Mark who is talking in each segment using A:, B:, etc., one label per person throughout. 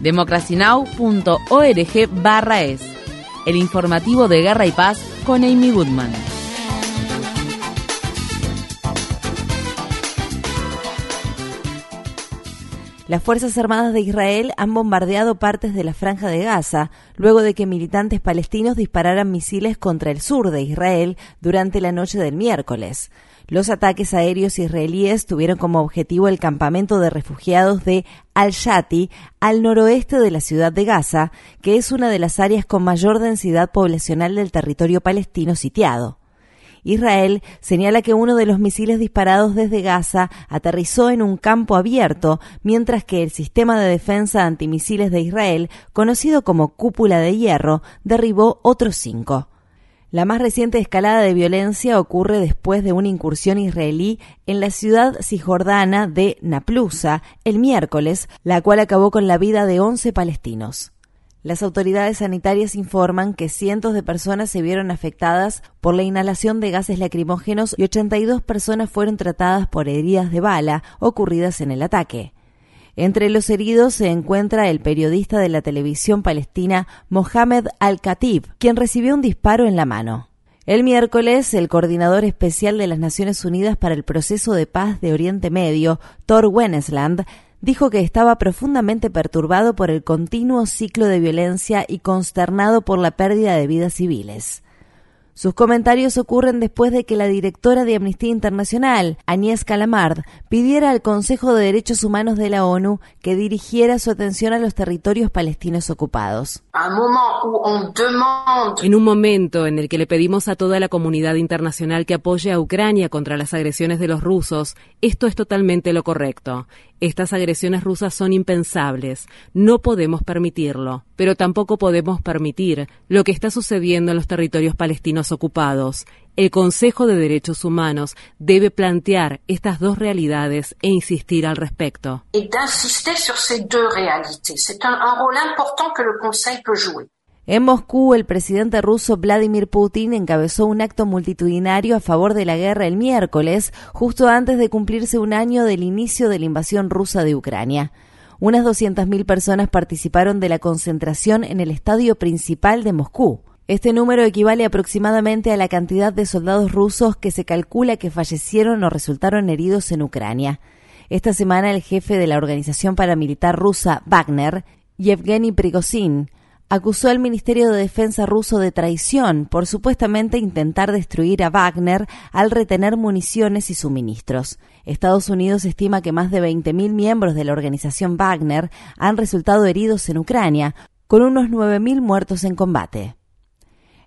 A: democracynow.org barra es. El informativo de Guerra y Paz con Amy Goodman. Las Fuerzas Armadas de Israel han bombardeado partes de la franja de Gaza luego de que militantes palestinos dispararan misiles contra el sur de Israel durante la noche del miércoles. Los ataques aéreos israelíes tuvieron como objetivo el campamento de refugiados de Al-Shati, al noroeste de la ciudad de Gaza, que es una de las áreas con mayor densidad poblacional del territorio palestino sitiado. Israel señala que uno de los misiles disparados desde Gaza aterrizó en un campo abierto, mientras que el sistema de defensa antimisiles de Israel, conocido como Cúpula de Hierro, derribó otros cinco. La más reciente escalada de violencia ocurre después de una incursión israelí en la ciudad cisjordana de Naplusa el miércoles, la cual acabó con la vida de 11 palestinos. Las autoridades sanitarias informan que cientos de personas se vieron afectadas por la inhalación de gases lacrimógenos y 82 personas fueron tratadas por heridas de bala ocurridas en el ataque. Entre los heridos se encuentra el periodista de la televisión palestina Mohamed Al-Khatib, quien recibió un disparo en la mano. El miércoles, el coordinador especial de las Naciones Unidas para el proceso de paz de Oriente Medio, Thor Wennesland, dijo que estaba profundamente perturbado por el continuo ciclo de violencia y consternado por la pérdida de vidas civiles. Sus comentarios ocurren después de que la directora de Amnistía Internacional, Agnès Calamard, pidiera al Consejo de Derechos Humanos de la ONU que dirigiera su atención a los territorios palestinos ocupados.
B: En un momento en el que le pedimos a toda la comunidad internacional que apoye a Ucrania contra las agresiones de los rusos, esto es totalmente lo correcto. Estas agresiones rusas son impensables. No podemos permitirlo, pero tampoco podemos permitir lo que está sucediendo en los territorios palestinos ocupados. El Consejo de Derechos Humanos debe plantear estas dos realidades e insistir al respecto.
A: En Moscú, el presidente ruso Vladimir Putin encabezó un acto multitudinario a favor de la guerra el miércoles, justo antes de cumplirse un año del inicio de la invasión rusa de Ucrania. Unas 200.000 personas participaron de la concentración en el estadio principal de Moscú. Este número equivale aproximadamente a la cantidad de soldados rusos que se calcula que fallecieron o resultaron heridos en Ucrania. Esta semana el jefe de la organización paramilitar rusa Wagner, Yevgeny Prigozhin, acusó al Ministerio de Defensa ruso de traición por supuestamente intentar destruir a Wagner al retener municiones y suministros. Estados Unidos estima que más de 20.000 miembros de la organización Wagner han resultado heridos en Ucrania, con unos 9.000 muertos en combate.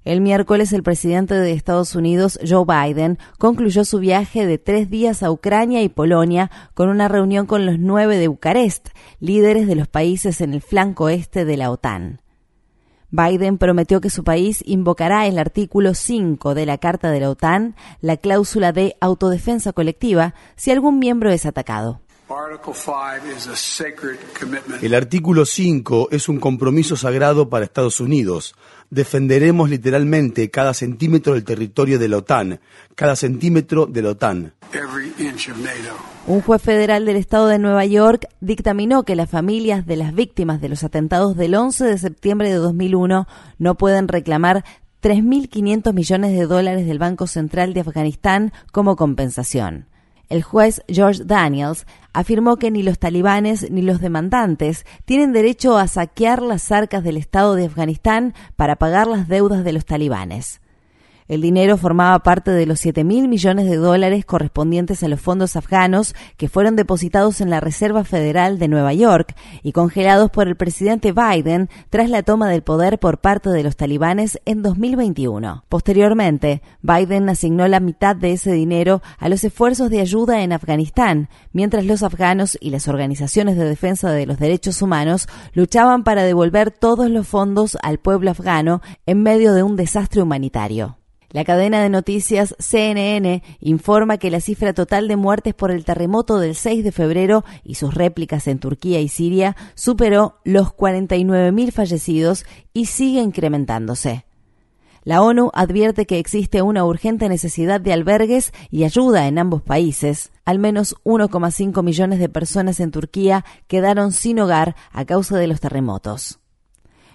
A: El miércoles el presidente de Estados Unidos, Joe Biden, concluyó su viaje de tres días a Ucrania y Polonia con una reunión con los nueve de Bucarest, líderes de los países en el flanco este de la OTAN. Biden prometió que su país invocará el artículo 5 de la Carta de la OTAN, la cláusula de autodefensa colectiva, si algún miembro es atacado.
C: El artículo 5 es un compromiso sagrado para Estados Unidos. Defenderemos literalmente cada centímetro del territorio de la OTAN, cada centímetro de la OTAN.
A: Un juez federal del estado de Nueva York dictaminó que las familias de las víctimas de los atentados del 11 de septiembre de 2001 no pueden reclamar 3.500 millones de dólares del Banco Central de Afganistán como compensación. El juez George Daniels afirmó que ni los talibanes ni los demandantes tienen derecho a saquear las arcas del Estado de Afganistán para pagar las deudas de los talibanes. El dinero formaba parte de los 7 mil millones de dólares correspondientes a los fondos afganos que fueron depositados en la Reserva Federal de Nueva York y congelados por el presidente Biden tras la toma del poder por parte de los talibanes en 2021. Posteriormente, Biden asignó la mitad de ese dinero a los esfuerzos de ayuda en Afganistán, mientras los afganos y las organizaciones de defensa de los derechos humanos luchaban para devolver todos los fondos al pueblo afgano en medio de un desastre humanitario. La cadena de noticias CNN informa que la cifra total de muertes por el terremoto del 6 de febrero y sus réplicas en Turquía y Siria superó los 49.000 fallecidos y sigue incrementándose. La ONU advierte que existe una urgente necesidad de albergues y ayuda en ambos países. Al menos 1,5 millones de personas en Turquía quedaron sin hogar a causa de los terremotos.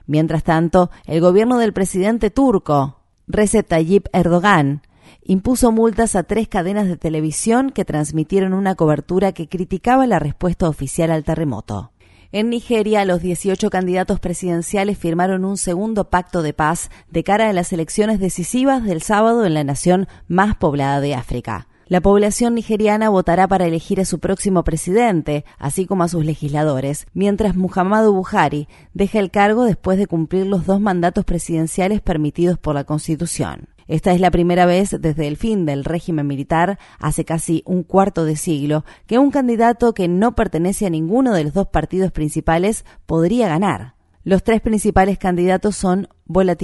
A: Mientras tanto, el gobierno del presidente turco, Recep Tayyip Erdogan impuso multas a tres cadenas de televisión que transmitieron una cobertura que criticaba la respuesta oficial al terremoto. En Nigeria, los 18 candidatos presidenciales firmaron un segundo pacto de paz de cara a las elecciones decisivas del sábado en la nación más poblada de África. La población nigeriana votará para elegir a su próximo presidente, así como a sus legisladores, mientras Muhammadu Buhari deja el cargo después de cumplir los dos mandatos presidenciales permitidos por la Constitución. Esta es la primera vez desde el fin del régimen militar, hace casi un cuarto de siglo, que un candidato que no pertenece a ninguno de los dos partidos principales podría ganar. Los tres principales candidatos son Bola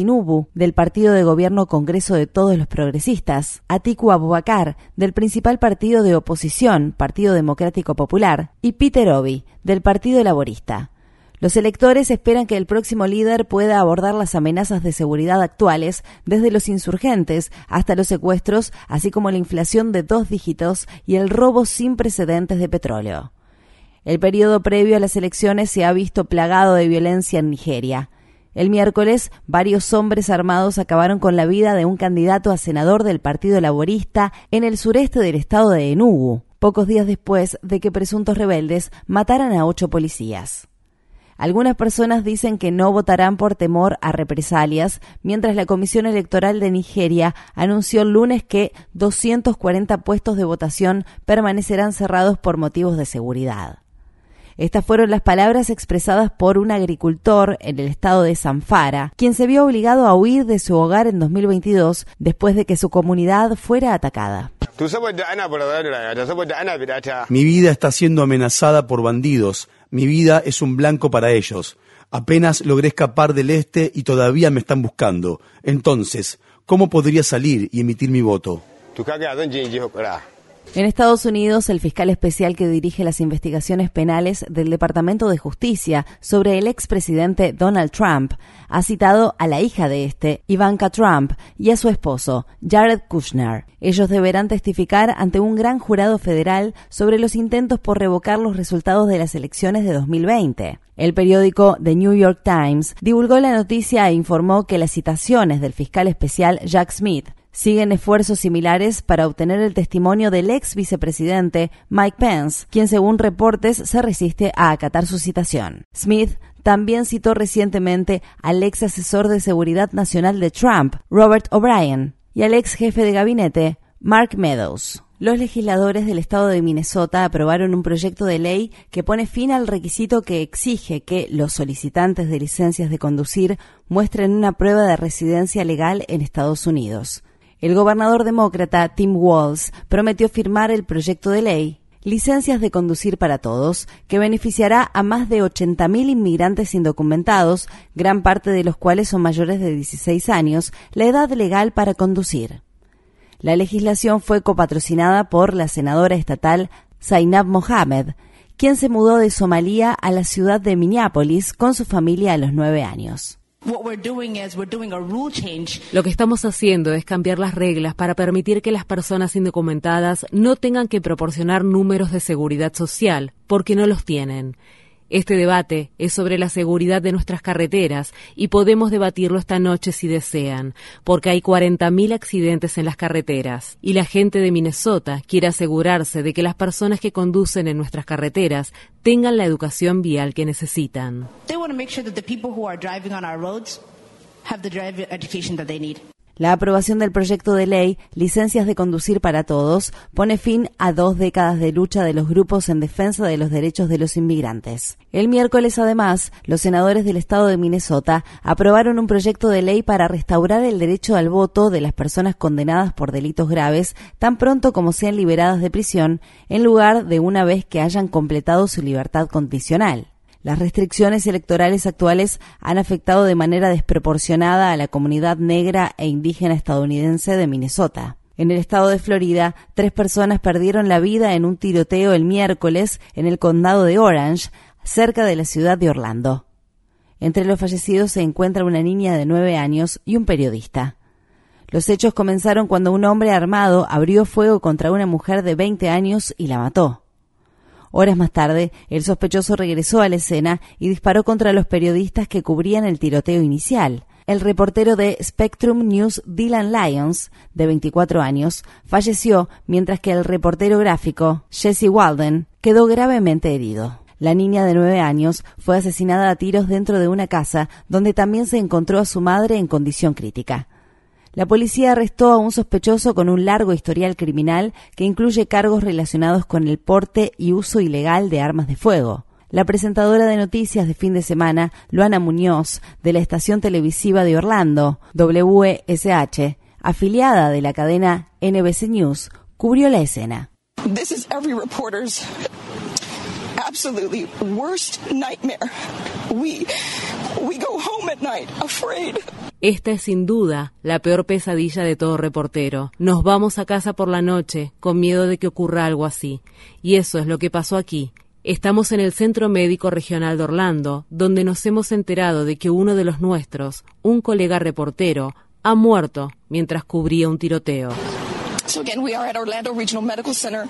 A: del partido de gobierno Congreso de Todos los Progresistas, Atiku Abubakar, del principal partido de oposición, Partido Democrático Popular, y Peter Obi, del Partido Laborista. Los electores esperan que el próximo líder pueda abordar las amenazas de seguridad actuales, desde los insurgentes hasta los secuestros, así como la inflación de dos dígitos y el robo sin precedentes de petróleo. El periodo previo a las elecciones se ha visto plagado de violencia en Nigeria. El miércoles, varios hombres armados acabaron con la vida de un candidato a senador del Partido Laborista en el sureste del estado de Enugu, pocos días después de que presuntos rebeldes mataran a ocho policías. Algunas personas dicen que no votarán por temor a represalias, mientras la Comisión Electoral de Nigeria anunció el lunes que 240 puestos de votación permanecerán cerrados por motivos de seguridad. Estas fueron las palabras expresadas por un agricultor en el estado de Zamfara, quien se vio obligado a huir de su hogar en 2022 después de que su comunidad fuera atacada.
C: Mi vida está siendo amenazada por bandidos. Mi vida es un blanco para ellos. Apenas logré escapar del este y todavía me están buscando. Entonces, ¿cómo podría salir y emitir mi voto?
A: En Estados Unidos, el fiscal especial que dirige las investigaciones penales del Departamento de Justicia sobre el expresidente Donald Trump ha citado a la hija de este, Ivanka Trump, y a su esposo, Jared Kushner. Ellos deberán testificar ante un gran jurado federal sobre los intentos por revocar los resultados de las elecciones de 2020. El periódico The New York Times divulgó la noticia e informó que las citaciones del fiscal especial Jack Smith Siguen esfuerzos similares para obtener el testimonio del ex vicepresidente Mike Pence, quien según reportes se resiste a acatar su citación. Smith también citó recientemente al ex asesor de seguridad nacional de Trump, Robert O'Brien, y al ex jefe de gabinete, Mark Meadows. Los legisladores del estado de Minnesota aprobaron un proyecto de ley que pone fin al requisito que exige que los solicitantes de licencias de conducir muestren una prueba de residencia legal en Estados Unidos. El gobernador demócrata Tim Walz prometió firmar el proyecto de ley Licencias de conducir para todos, que beneficiará a más de 80.000 inmigrantes indocumentados, gran parte de los cuales son mayores de 16 años, la edad legal para conducir. La legislación fue copatrocinada por la senadora estatal Zainab Mohamed, quien se mudó de Somalia a la ciudad de Minneapolis con su familia a los nueve años.
B: Lo que estamos haciendo es cambiar las reglas para permitir que las personas indocumentadas no tengan que proporcionar números de seguridad social, porque no los tienen. Este debate es sobre la seguridad de nuestras carreteras y podemos debatirlo esta noche si desean, porque hay 40.000 accidentes en las carreteras y la gente de Minnesota quiere asegurarse de que las personas que conducen en nuestras carreteras tengan la educación vial que necesitan.
A: La aprobación del proyecto de ley Licencias de Conducir para Todos pone fin a dos décadas de lucha de los grupos en defensa de los derechos de los inmigrantes. El miércoles, además, los senadores del estado de Minnesota aprobaron un proyecto de ley para restaurar el derecho al voto de las personas condenadas por delitos graves tan pronto como sean liberadas de prisión, en lugar de una vez que hayan completado su libertad condicional. Las restricciones electorales actuales han afectado de manera desproporcionada a la comunidad negra e indígena estadounidense de Minnesota. En el estado de Florida, tres personas perdieron la vida en un tiroteo el miércoles en el condado de Orange, cerca de la ciudad de Orlando. Entre los fallecidos se encuentra una niña de nueve años y un periodista. Los hechos comenzaron cuando un hombre armado abrió fuego contra una mujer de 20 años y la mató. Horas más tarde, el sospechoso regresó a la escena y disparó contra los periodistas que cubrían el tiroteo inicial. El reportero de Spectrum News Dylan Lyons, de 24 años, falleció mientras que el reportero gráfico Jesse Walden quedó gravemente herido. La niña de nueve años fue asesinada a tiros dentro de una casa donde también se encontró a su madre en condición crítica. La policía arrestó a un sospechoso con un largo historial criminal que incluye cargos relacionados con el porte y uso ilegal de armas de fuego. La presentadora de noticias de fin de semana, Luana Muñoz, de la estación televisiva de Orlando, WSH, afiliada de la cadena NBC News, cubrió la escena.
B: Esta es sin duda la peor pesadilla de todo reportero. Nos vamos a casa por la noche con miedo de que ocurra algo así. Y eso es lo que pasó aquí. Estamos en el Centro Médico Regional de Orlando, donde nos hemos enterado de que uno de los nuestros, un colega reportero, ha muerto mientras cubría un tiroteo. So again, we are at Orlando Regional Medical Center,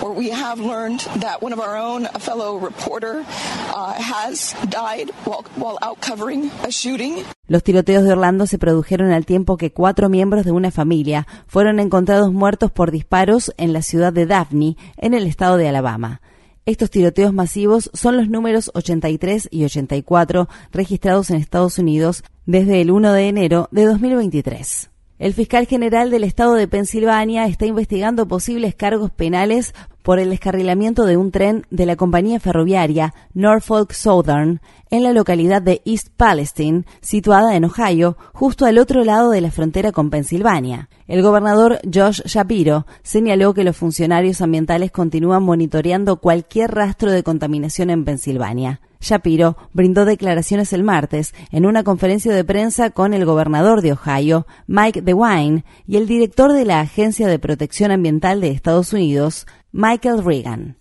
B: where we have learned that one of our own, a fellow reporter, uh, has died while, while out covering a shooting. Los tiroteos de Orlando se produjeron al tiempo que cuatro miembros de una familia fueron encontrados muertos por disparos en la ciudad de Daphne, en el estado de Alabama. Estos tiroteos masivos son los números 83 y 84 registrados en Estados Unidos desde el 1 de enero de 2023. El fiscal general del estado de Pensilvania está investigando posibles cargos penales por el descarrilamiento de un tren de la compañía ferroviaria Norfolk Southern en la localidad de East Palestine, situada en Ohio, justo al otro lado de la frontera con Pensilvania. El gobernador Josh Shapiro señaló que los funcionarios ambientales continúan monitoreando cualquier rastro de contaminación en Pensilvania. Shapiro brindó declaraciones el martes en una conferencia de prensa con el gobernador de Ohio, Mike DeWine, y el director de la Agencia de Protección Ambiental de Estados Unidos, Michael Reagan.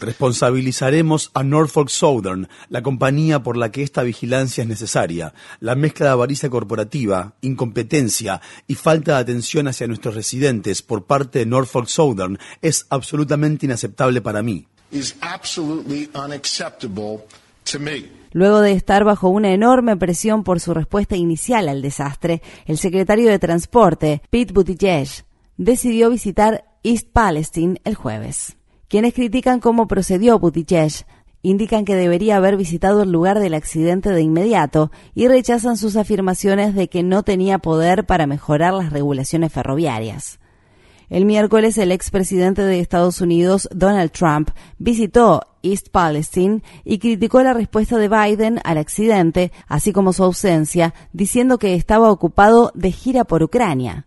C: Responsabilizaremos a Norfolk Southern, la compañía por la que esta vigilancia es necesaria. La mezcla de avaricia corporativa, incompetencia y falta de atención hacia nuestros residentes por parte de Norfolk Southern es absolutamente inaceptable para mí.
A: Luego de estar bajo una enorme presión por su respuesta inicial al desastre, el secretario de Transporte, Pete Buttigieg, decidió visitar East Palestine el jueves. Quienes critican cómo procedió Buttigieg indican que debería haber visitado el lugar del accidente de inmediato y rechazan sus afirmaciones de que no tenía poder para mejorar las regulaciones ferroviarias. El miércoles el expresidente de Estados Unidos, Donald Trump, visitó East Palestine y criticó la respuesta de Biden al accidente, así como su ausencia, diciendo que estaba ocupado de gira por Ucrania.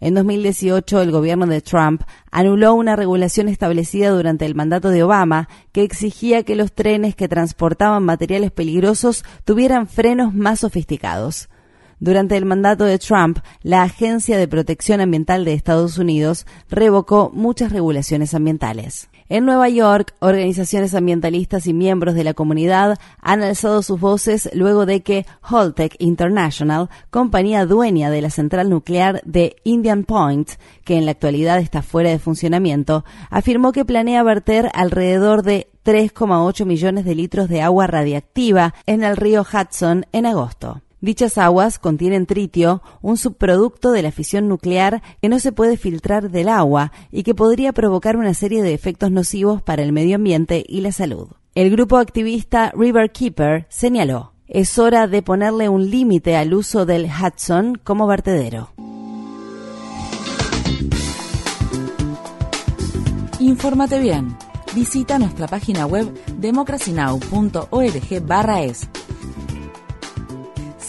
A: En 2018, el gobierno de Trump anuló una regulación establecida durante el mandato de Obama que exigía que los trenes que transportaban materiales peligrosos tuvieran frenos más sofisticados. Durante el mandato de Trump, la Agencia de Protección Ambiental de Estados Unidos revocó muchas regulaciones ambientales. En Nueva York, organizaciones ambientalistas y miembros de la comunidad han alzado sus voces luego de que Holtec International, compañía dueña de la central nuclear de Indian Point, que en la actualidad está fuera de funcionamiento, afirmó que planea verter alrededor de 3,8 millones de litros de agua radiactiva en el río Hudson en agosto. Dichas aguas contienen tritio, un subproducto de la fisión nuclear que no se puede filtrar del agua y que podría provocar una serie de efectos nocivos para el medio ambiente y la salud. El grupo activista River Keeper señaló, es hora de ponerle un límite al uso del Hudson como vertedero.
D: Infórmate bien. Visita nuestra página web democracynow.org/es